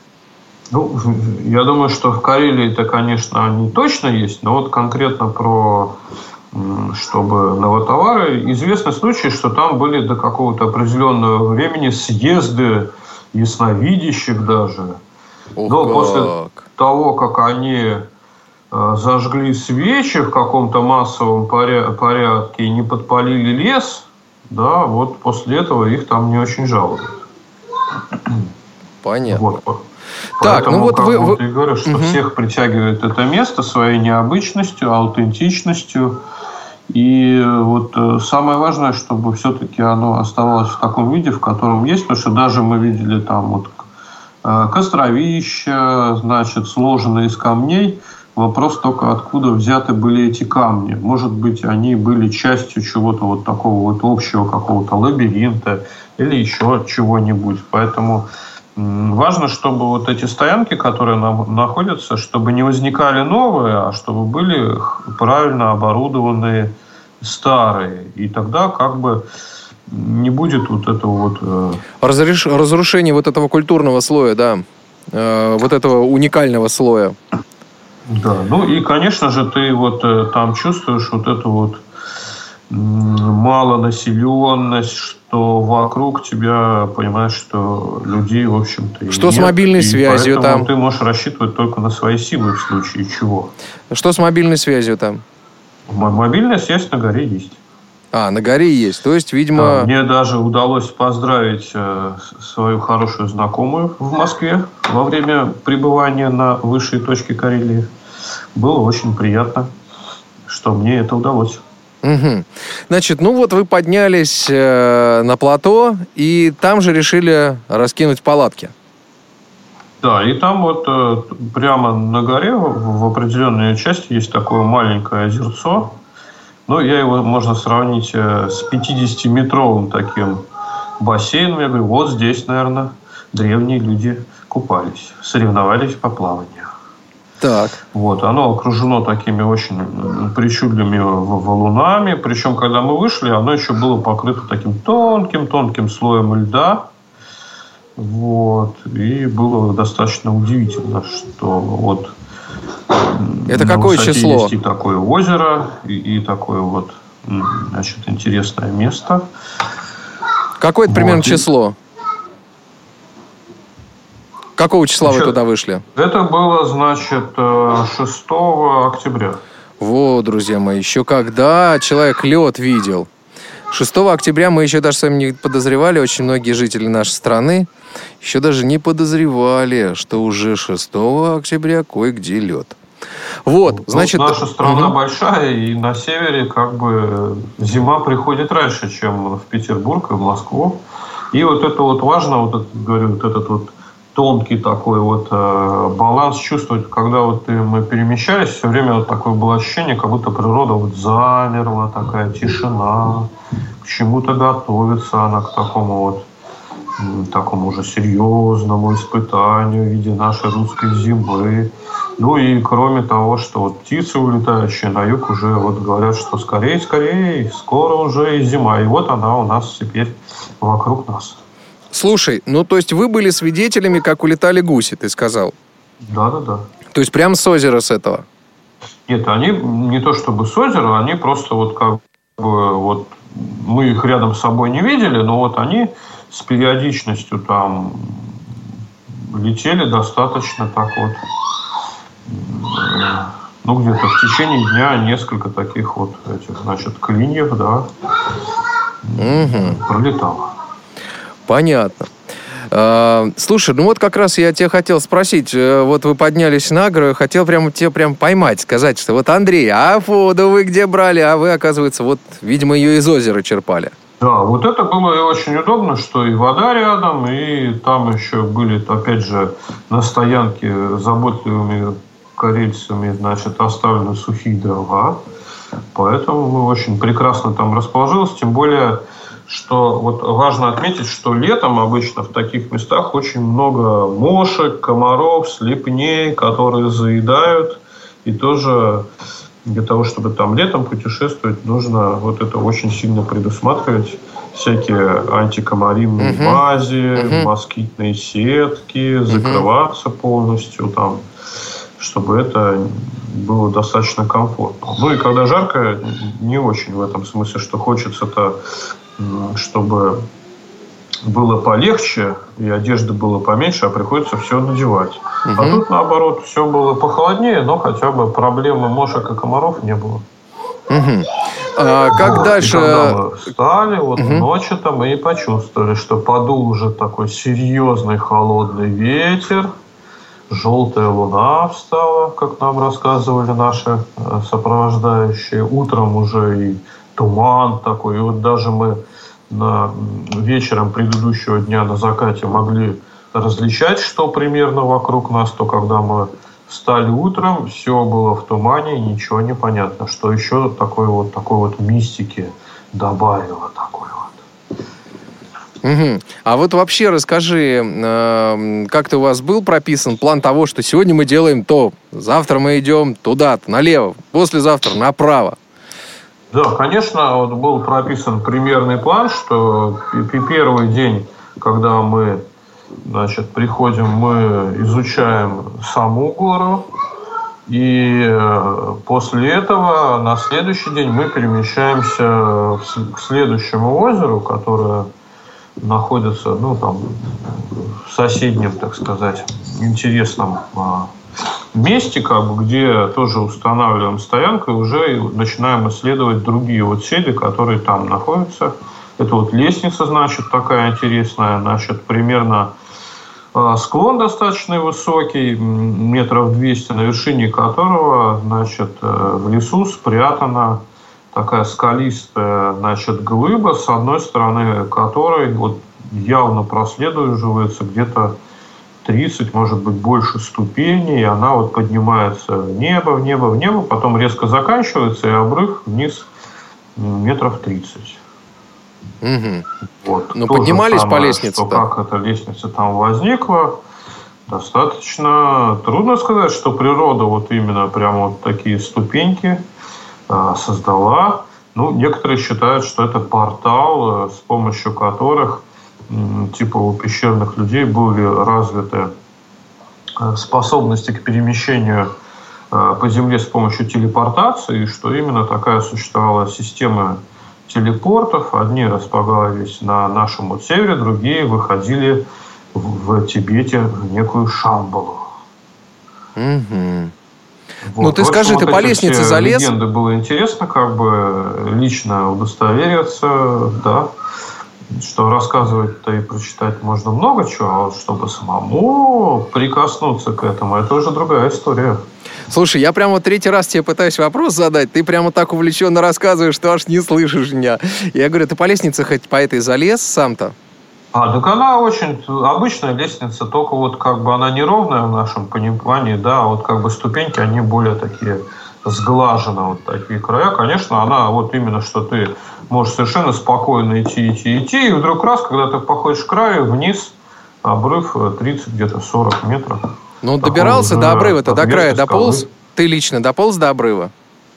Ну, я думаю, что в Карелии это, конечно, они точно есть, но вот конкретно про чтобы новотовары. Известны случаи, что там были до какого-то определенного времени съезды ясновидящих даже. Ох, Но после того, как они зажгли свечи в каком-то массовом порядке и не подпалили лес, да, вот после этого их там не очень жалуют. Понятно. Вот. Так, Поэтому, ну вот вы... вы... Я говорю, что угу. всех притягивает это место своей необычностью, аутентичностью, и вот э, самое важное, чтобы все-таки оно оставалось в таком виде, в котором есть, потому что даже мы видели там вот э, костровища, значит, сложенные из камней. Вопрос только, откуда взяты были эти камни. Может быть, они были частью чего-то вот такого вот общего какого-то лабиринта или еще чего-нибудь. Поэтому Важно, чтобы вот эти стоянки, которые нам находятся, чтобы не возникали новые, а чтобы были правильно оборудованные старые. И тогда как бы не будет вот этого вот... Э... Разреш... Разрушение вот этого культурного слоя, да. Э, вот этого уникального слоя. Да, ну и, конечно же, ты вот э, там чувствуешь вот эту вот малонаселенность, что вокруг тебя, понимаешь, что людей, в общем-то, Что нет, с мобильной связью там? ты можешь рассчитывать только на свои силы в случае чего. Что с мобильной связью там? Мобильная связь на горе есть. А, на горе есть. То есть, видимо... Мне даже удалось поздравить э, свою хорошую знакомую в Москве во время пребывания на высшей точке Карелии. Было очень приятно, что мне это удалось. Угу. Значит, ну вот вы поднялись э, на плато, и там же решили раскинуть палатки. Да, и там вот э, прямо на горе в, в определенной части есть такое маленькое озерцо. Ну, я его можно сравнить э, с 50-метровым таким бассейном. Я говорю, вот здесь, наверное, древние люди купались, соревновались по плаванию. Так. Вот, оно окружено такими очень причудливыми валунами. Причем, когда мы вышли, оно еще было покрыто таким тонким-тонким слоем льда. Вот. И было достаточно удивительно, что вот это какое число? Есть и такое озеро, и, и такое вот значит, интересное место. Какое это примерно вот. число? Какого числа Значит, вы туда вышли? Это было, значит, 6 э, октября. Вот, друзья мои, еще когда человек лед видел. 6 октября мы еще даже с вами не подозревали, очень многие жители нашей страны еще даже не подозревали, что уже 6 октября кое-где лед. Вот, ну, значит... Наша страна угу. большая, и на севере как бы зима приходит раньше, чем в Петербург и в Москву. И вот это вот важно, вот говорю, вот этот вот тонкий такой вот э, баланс чувствовать, когда вот мы перемещались, все время вот такое было ощущение, как будто природа вот замерла, такая тишина, к чему-то готовится она к такому вот такому уже серьезному испытанию в виде нашей русской зимы. Ну и кроме того, что вот птицы, улетающие на юг, уже вот говорят, что скорее, скорее, скоро уже и зима. И вот она у нас теперь вокруг нас. Слушай, ну то есть вы были свидетелями, как улетали гуси, ты сказал? Да, да, да. То есть прямо с озера с этого? Нет, они не то чтобы с озера, они просто вот как бы вот мы их рядом с собой не видели, но вот они с периодичностью там летели достаточно так вот ну, где-то в течение дня несколько таких вот этих, значит, клиньев, да, угу. пролетало. Понятно. А, слушай, ну вот как раз я тебя хотел спросить, э, вот вы поднялись на гору, хотел прямо тебе прям поймать, сказать, что вот Андрей, а воду вы где брали, а вы, оказывается, вот, видимо, ее из озера черпали. Да, вот это было очень удобно, что и вода рядом, и там еще были, опять же, на стоянке заботливыми корейцами, значит, оставлены сухие дрова. Поэтому мы очень прекрасно там расположились, тем более что вот важно отметить, что летом обычно в таких местах очень много мошек, комаров, слепней, которые заедают. И тоже для того, чтобы там летом путешествовать, нужно вот это очень сильно предусматривать. Всякие антикомариные uh-huh. мази, uh-huh. москитные сетки, uh-huh. закрываться полностью там, чтобы это было достаточно комфортно. Ну и когда жарко, не очень в этом смысле, что хочется-то чтобы было полегче и одежды было поменьше, а приходится все надевать. Угу. А тут наоборот все было похолоднее, но хотя бы проблемы мошек и комаров не было. Угу. А как вот. дальше? И когда мы встали, вот угу. ночью-то мы и почувствовали, что подул уже такой серьезный холодный ветер, желтая луна встала, как нам рассказывали наши э, сопровождающие. Утром уже и туман такой. И вот даже мы на вечером предыдущего дня на закате могли различать, что примерно вокруг нас, то когда мы встали утром, все было в тумане, ничего не понятно. Что еще такой вот, такой вот мистики добавило такой вот. Угу. А вот вообще расскажи, э, как-то у вас был прописан план того, что сегодня мы делаем то, завтра мы идем туда-то, налево, послезавтра направо? Да, конечно, вот был прописан примерный план, что первый день, когда мы значит, приходим, мы изучаем саму гору, и э, после этого на следующий день мы перемещаемся к следующему озеру, которое находится ну, там, в соседнем, так сказать, интересном а, месте, как бы, где тоже устанавливаем стоянку и уже начинаем исследовать другие вот сели, которые там находятся. Это вот лестница, значит, такая интересная, значит, примерно а, склон достаточно высокий, метров 200, на вершине которого, значит, э, в лесу спрятана такая скалистая, значит, глыба, с одной стороны которой вот явно проследуется где-то 30, может быть, больше ступеней, и она вот поднимается в небо, в небо, в небо, потом резко заканчивается, и обрыв вниз метров 30. Угу. Вот. Ну, поднимались самое, по лестнице, что да? Как эта лестница там возникла, достаточно трудно сказать, что природа вот именно прямо вот такие ступеньки э, создала. Ну, некоторые считают, что это портал, э, с помощью которых типа у пещерных людей были развиты э, способности к перемещению э, по Земле с помощью телепортации, что именно такая существовала система телепортов. Одни располагались на нашем вот севере, другие выходили в Тибете в некую Шамбалу. Угу. Вот. Ну ты скажи, вот ты по лестнице залез? Легенды было интересно, как бы лично удостовериться, да. Что рассказывать-то и прочитать можно много чего, а вот чтобы самому прикоснуться к этому, это уже другая история. Слушай, я прямо третий раз тебе пытаюсь вопрос задать, ты прямо так увлеченно рассказываешь, что аж не слышишь меня. Я говорю, ты по лестнице хоть по этой залез сам-то? А, так она очень обычная лестница, только вот как бы она неровная в нашем понимании, да, а вот как бы ступеньки, они более такие сглажены, вот такие края. Конечно, она вот именно, что ты можешь совершенно спокойно идти, идти, идти, и вдруг раз, когда ты походишь к краю, вниз, обрыв 30, где-то 40 метров. Ну, добирался до обрыва-то, до края дополз? Ты лично дополз до обрыва?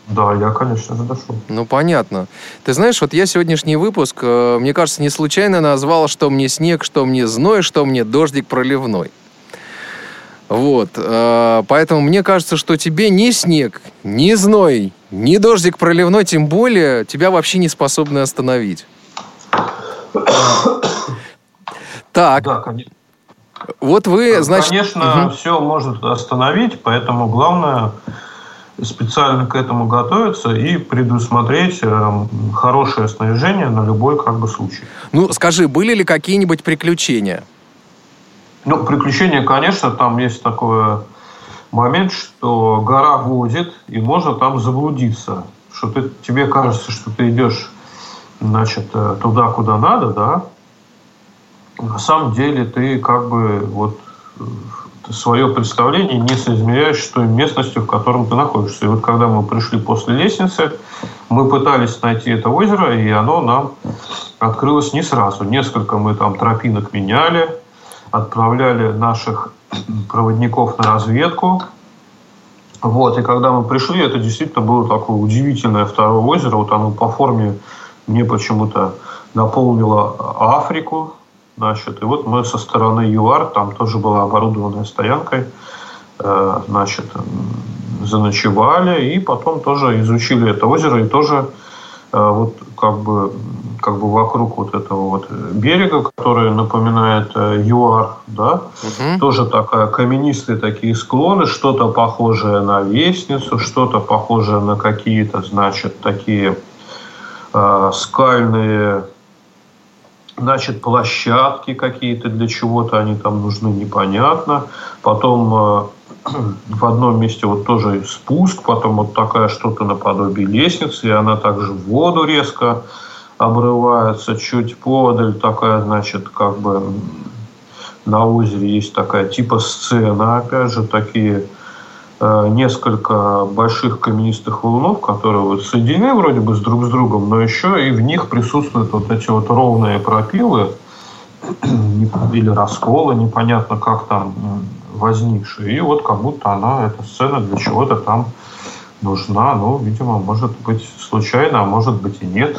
Да, я, конечно же, дошел. Ну, понятно. Ты знаешь, вот я сегодняшний выпуск, э, мне кажется, не случайно назвал, что мне снег, что мне зной, что мне дождик проливной. Вот. Э, поэтому мне кажется, что тебе ни снег, ни зной, ни дождик проливной, тем более, тебя вообще не способны остановить. Так. Да, конечно. Вот вы, значит... Конечно, угу. все может остановить, поэтому главное специально к этому готовиться и предусмотреть э, хорошее снаряжение на любой как бы случай. Ну, скажи, были ли какие-нибудь приключения? Ну, приключения, конечно, там есть такой момент, что гора водит, и можно там заблудиться. Что ты, тебе кажется, что ты идешь значит, э, туда, куда надо, да, на самом деле ты как бы вот свое представление не соизмеряешь с той местностью, в котором ты находишься. И вот когда мы пришли после лестницы, мы пытались найти это озеро, и оно нам открылось не сразу. Несколько мы там тропинок меняли, отправляли наших проводников на разведку. Вот, и когда мы пришли, это действительно было такое удивительное второе озеро. Вот оно по форме мне почему-то наполнило Африку, Значит, и вот мы со стороны ЮАР, там тоже была оборудованная стоянкой, э, значит, заночевали и потом тоже изучили это озеро и тоже э, вот как бы как бы вокруг вот этого вот берега, который напоминает э, ЮАР, да, угу. тоже такая каменистые такие склоны, что-то похожее на лестницу, что-то похожее на какие-то, значит, такие э, скальные Значит, площадки какие-то для чего-то они там нужны, непонятно. Потом э, в одном месте вот тоже спуск, потом вот такая что-то наподобие лестницы, и она также в воду резко обрывается. Чуть подаль такая, значит, как бы на озере есть такая типа сцена, опять же, такие Э, несколько больших каменистых валунов, которые вот соединены вроде бы с друг с другом, но еще и в них присутствуют вот эти вот ровные пропилы или расколы, непонятно как там возникшие. И вот как будто она, эта сцена для чего-то там нужна, ну, видимо, может быть случайно, а может быть и нет.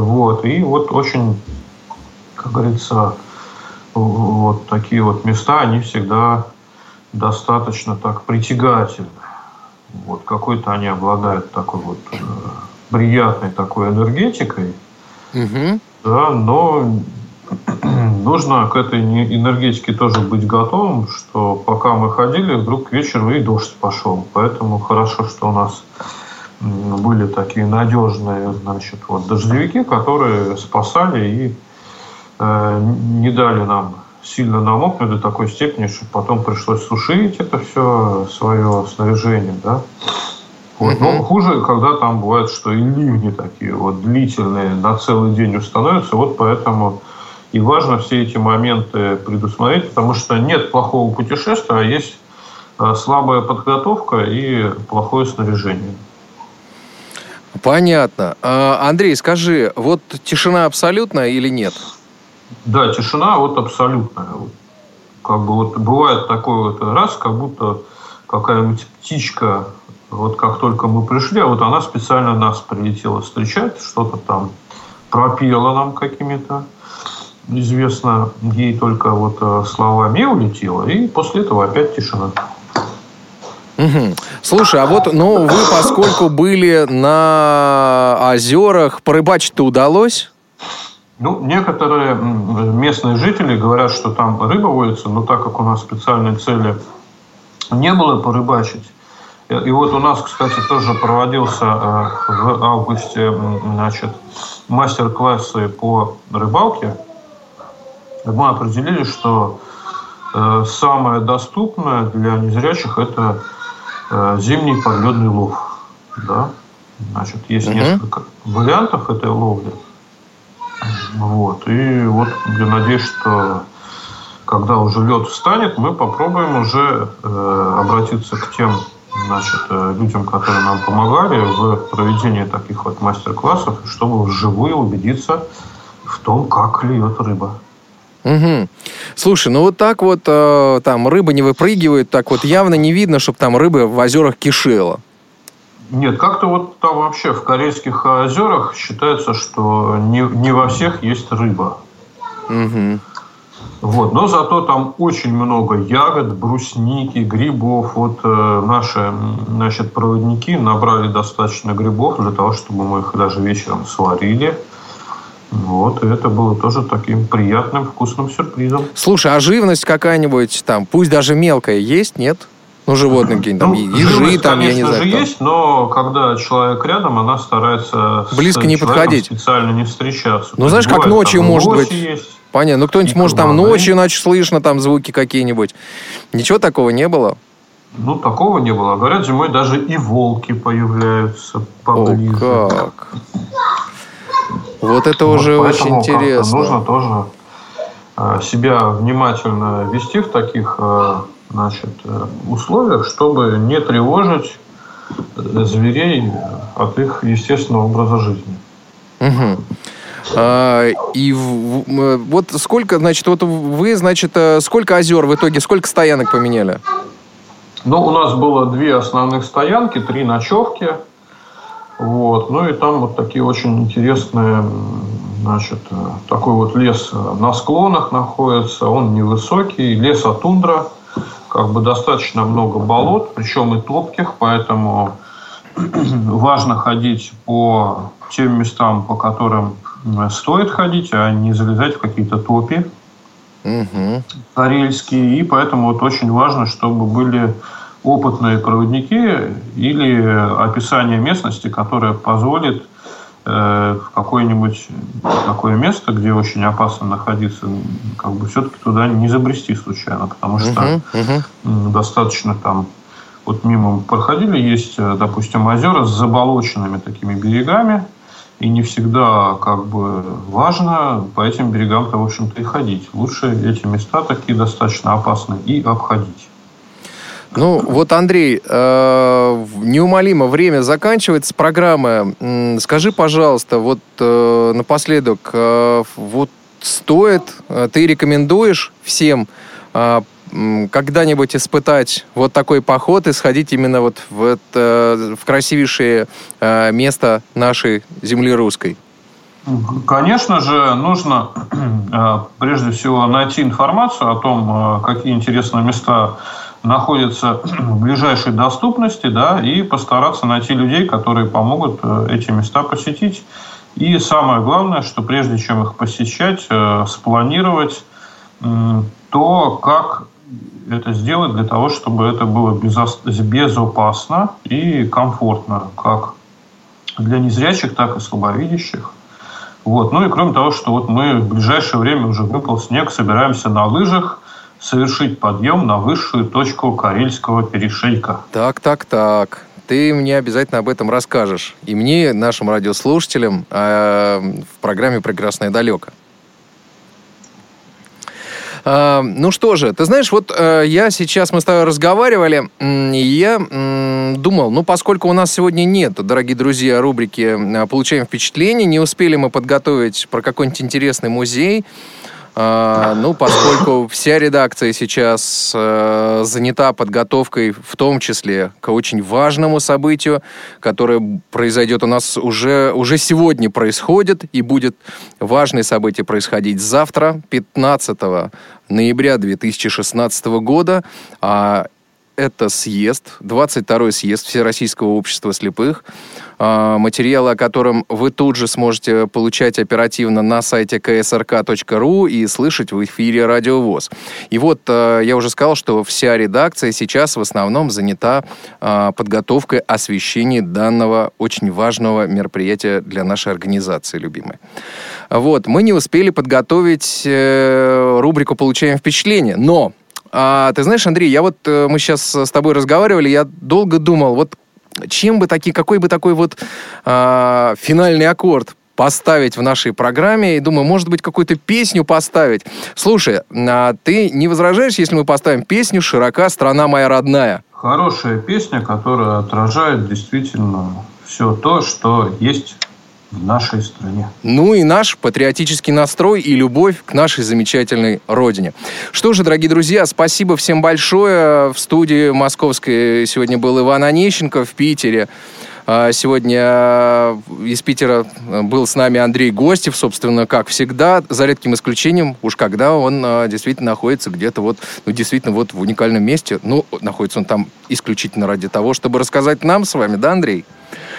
Вот, и вот очень, как говорится, вот такие вот места, они всегда достаточно так притягательны. Вот какой-то они обладают такой вот э, приятной такой энергетикой, угу. да, но нужно к этой энергетике тоже быть готовым, что пока мы ходили, вдруг к вечеру и дождь пошел. Поэтому хорошо, что у нас были такие надежные, значит, вот дождевики, которые спасали и э, не дали нам сильно намокнуть до такой степени, что потом пришлось сушить это все свое снаряжение, да. Вот. Но хуже, когда там бывает, что и ливни такие вот длительные на целый день установятся. Вот поэтому и важно все эти моменты предусмотреть, потому что нет плохого путешествия, а есть э, слабая подготовка и плохое снаряжение. Понятно. А, Андрей, скажи, вот тишина абсолютная или нет? Да, тишина вот абсолютная. Как бы вот бывает такой вот раз, как будто какая-нибудь птичка, вот как только мы пришли, а вот она специально нас прилетела встречать, что-то там пропела нам какими-то, известно ей только вот э, словами улетела, и после этого опять тишина. Угу. Слушай, а вот, ну, вы, поскольку были на озерах, порыбачить-то удалось? Ну, некоторые местные жители говорят, что там рыба водится, но так как у нас специальной цели не было порыбачить, и вот у нас, кстати, тоже проводился э, в августе значит, мастер-классы по рыбалке. Мы определили, что э, самое доступное для незрячих – это э, зимний подледный лов. Да? Значит, есть угу. несколько вариантов этой ловли. Вот. И вот я надеюсь, что когда уже лед встанет, мы попробуем уже э, обратиться к тем значит, э, людям, которые нам помогали в проведении таких вот мастер-классов, чтобы вживую убедиться в том, как клюет рыба. Угу. Слушай, ну вот так вот э, там рыба не выпрыгивает, так вот явно не видно, чтобы там рыба в озерах кишела. Нет, как-то вот там вообще в Корейских озерах считается, что не, не во всех есть рыба. Угу. Вот. Но зато там очень много ягод, брусники, грибов. Вот э, наши значит, проводники набрали достаточно грибов для того, чтобы мы их даже вечером сварили. Вот, и это было тоже таким приятным, вкусным сюрпризом. Слушай, а живность какая-нибудь там, пусть даже мелкая, есть, нет? Ну, животные какие-нибудь, там, ну, ежи, там, я не знаю. же есть, но когда человек рядом, она старается Близко не подходить. специально не встречаться. Ну, знаешь, как ночью может быть. Есть. Понятно. Ну, кто-нибудь, может, там ночью, иначе слышно там звуки какие-нибудь. Ничего такого не было? Ну, такого не было. Говорят, зимой даже и волки появляются поближе. О, как. Вот это вот, уже очень интересно. Нужно тоже э, себя внимательно вести в таких э, значит, э, условиях, чтобы не тревожить зверей от их естественного образа жизни. Угу. А, и в, вот сколько, значит, вот вы, значит, сколько озер в итоге, сколько стоянок поменяли? Ну, у нас было две основных стоянки, три ночевки. Вот. Ну и там вот такие очень интересные, значит, э, такой вот лес на склонах находится, он невысокий, лес от тундра, как бы достаточно много болот, причем и топких, поэтому важно ходить по тем местам, по которым стоит ходить, а не залезать в какие-то топи угу. карельские. И поэтому вот очень важно, чтобы были опытные проводники или описание местности, которое позволит э, в какое-нибудь такое место, где очень опасно находиться, как бы все-таки туда не забрести случайно, потому что uh-huh, uh-huh. достаточно там вот мимо проходили, есть, э, допустим, озера с заболоченными такими берегами, и не всегда как бы важно по этим берегам-то, в общем-то, и ходить. Лучше эти места такие достаточно опасные и обходить. Ну, вот, Андрей, э, неумолимо время заканчивается программы. Скажи, пожалуйста, вот э, напоследок, э, вот стоит, ты рекомендуешь всем когда-нибудь испытать вот такой поход и сходить именно вот в, это, в красивейшее место нашей земли русской? Конечно же, нужно прежде всего найти информацию о том, какие интересные места находятся в ближайшей доступности, да, и постараться найти людей, которые помогут эти места посетить. И самое главное, что прежде чем их посещать, спланировать то, как это сделать для того, чтобы это было безопасно и комфортно, как для незрячих, так и слабовидящих. Вот. Ну и кроме того, что вот мы в ближайшее время уже выпал снег, собираемся на лыжах совершить подъем на высшую точку Карельского перешейка. Так, так, так. Ты мне обязательно об этом расскажешь. И мне, нашим радиослушателям, э, в программе «Прекрасное далеко». А, ну что же, ты знаешь, вот э, я сейчас, мы с тобой разговаривали, и я думал, ну поскольку у нас сегодня нет, дорогие друзья, рубрики «Получаем впечатление», не успели мы подготовить про какой-нибудь интересный музей, а, ну, поскольку вся редакция сейчас э, занята подготовкой, в том числе к очень важному событию, которое произойдет у нас уже, уже сегодня происходит, и будет важное событие происходить завтра, 15 ноября 2016 года. А это съезд, 22-й съезд Всероссийского общества слепых, а, материалы о котором вы тут же сможете получать оперативно на сайте ksrk.ru и слышать в эфире Радио ВОЗ. И вот а, я уже сказал, что вся редакция сейчас в основном занята а, подготовкой освещения данного очень важного мероприятия для нашей организации любимой. Вот, мы не успели подготовить э, рубрику «Получаем впечатление», но а, ты знаешь, Андрей, я вот, э, мы сейчас с тобой разговаривали, я долго думал, вот чем бы такие, какой бы такой вот а, финальный аккорд поставить в нашей программе. И думаю, может быть, какую-то песню поставить. Слушай, а ты не возражаешь, если мы поставим песню «Широка страна моя родная»? Хорошая песня, которая отражает действительно все то, что есть в нашей стране. Ну и наш патриотический настрой и любовь к нашей замечательной родине. Что же, дорогие друзья, спасибо всем большое. В студии московской сегодня был Иван Онищенко в Питере. А, сегодня э, из Питера э, был с нами Андрей Гостев, собственно, как всегда, за редким исключением, уж когда он действительно находится где-то вот, ну, действительно вот в уникальном месте. Ну, находится он там исключительно ради того, чтобы рассказать нам с вами, да, Андрей?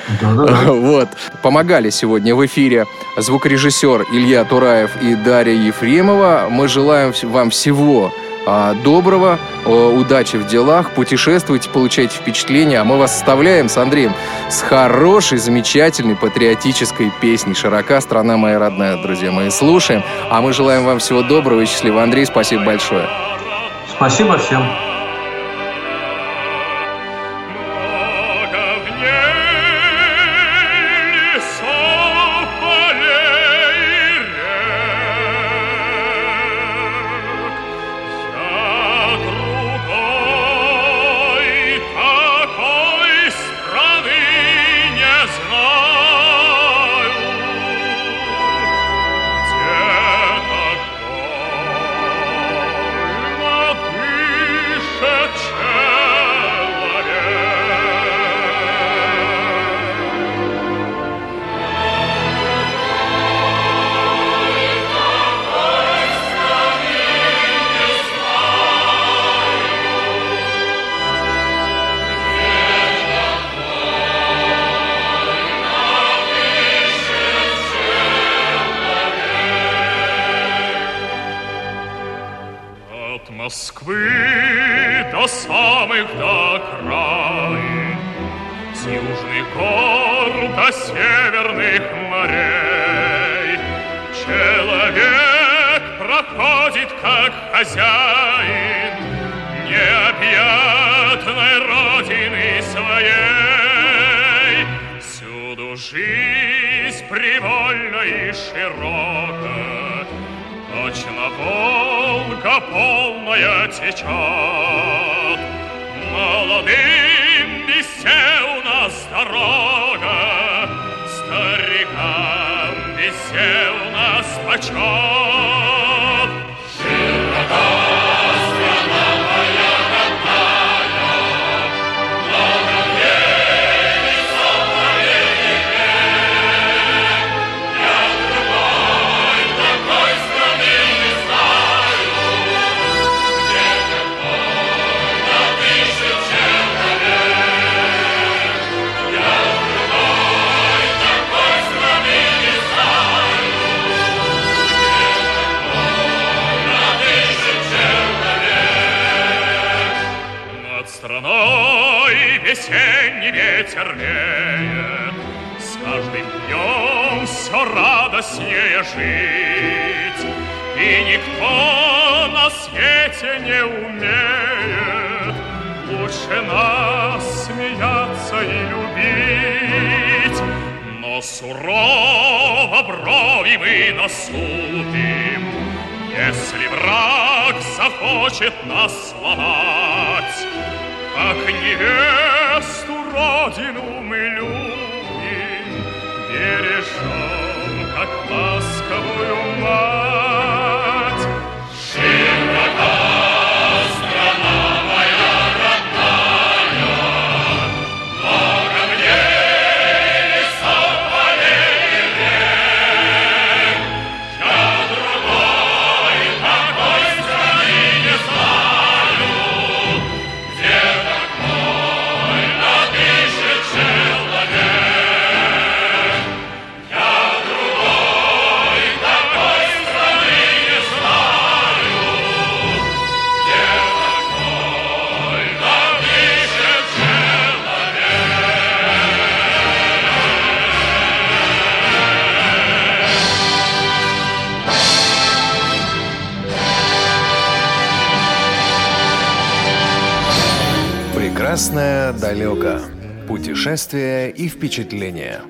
Вот. Помогали сегодня в эфире звукорежиссер Илья Тураев и Дарья Ефремова. Мы желаем вам всего а, доброго, удачи в делах, путешествуйте, получайте впечатления, а мы вас оставляем с Андреем с хорошей, замечательной, патриотической песней «Широка страна моя родная», друзья мои, слушаем, а мы желаем вам всего доброго и счастливого. Андрей, спасибо большое. Спасибо всем. весенний ветер веет, С каждым днем все радостнее жить, И никто на свете не умеет. Лучше нас смеяться и любить. Но сурово брови мы насупим, Если враг захочет нас сломать, как не верить, Yeah. Прекрасное далеко. Путешествия и впечатления.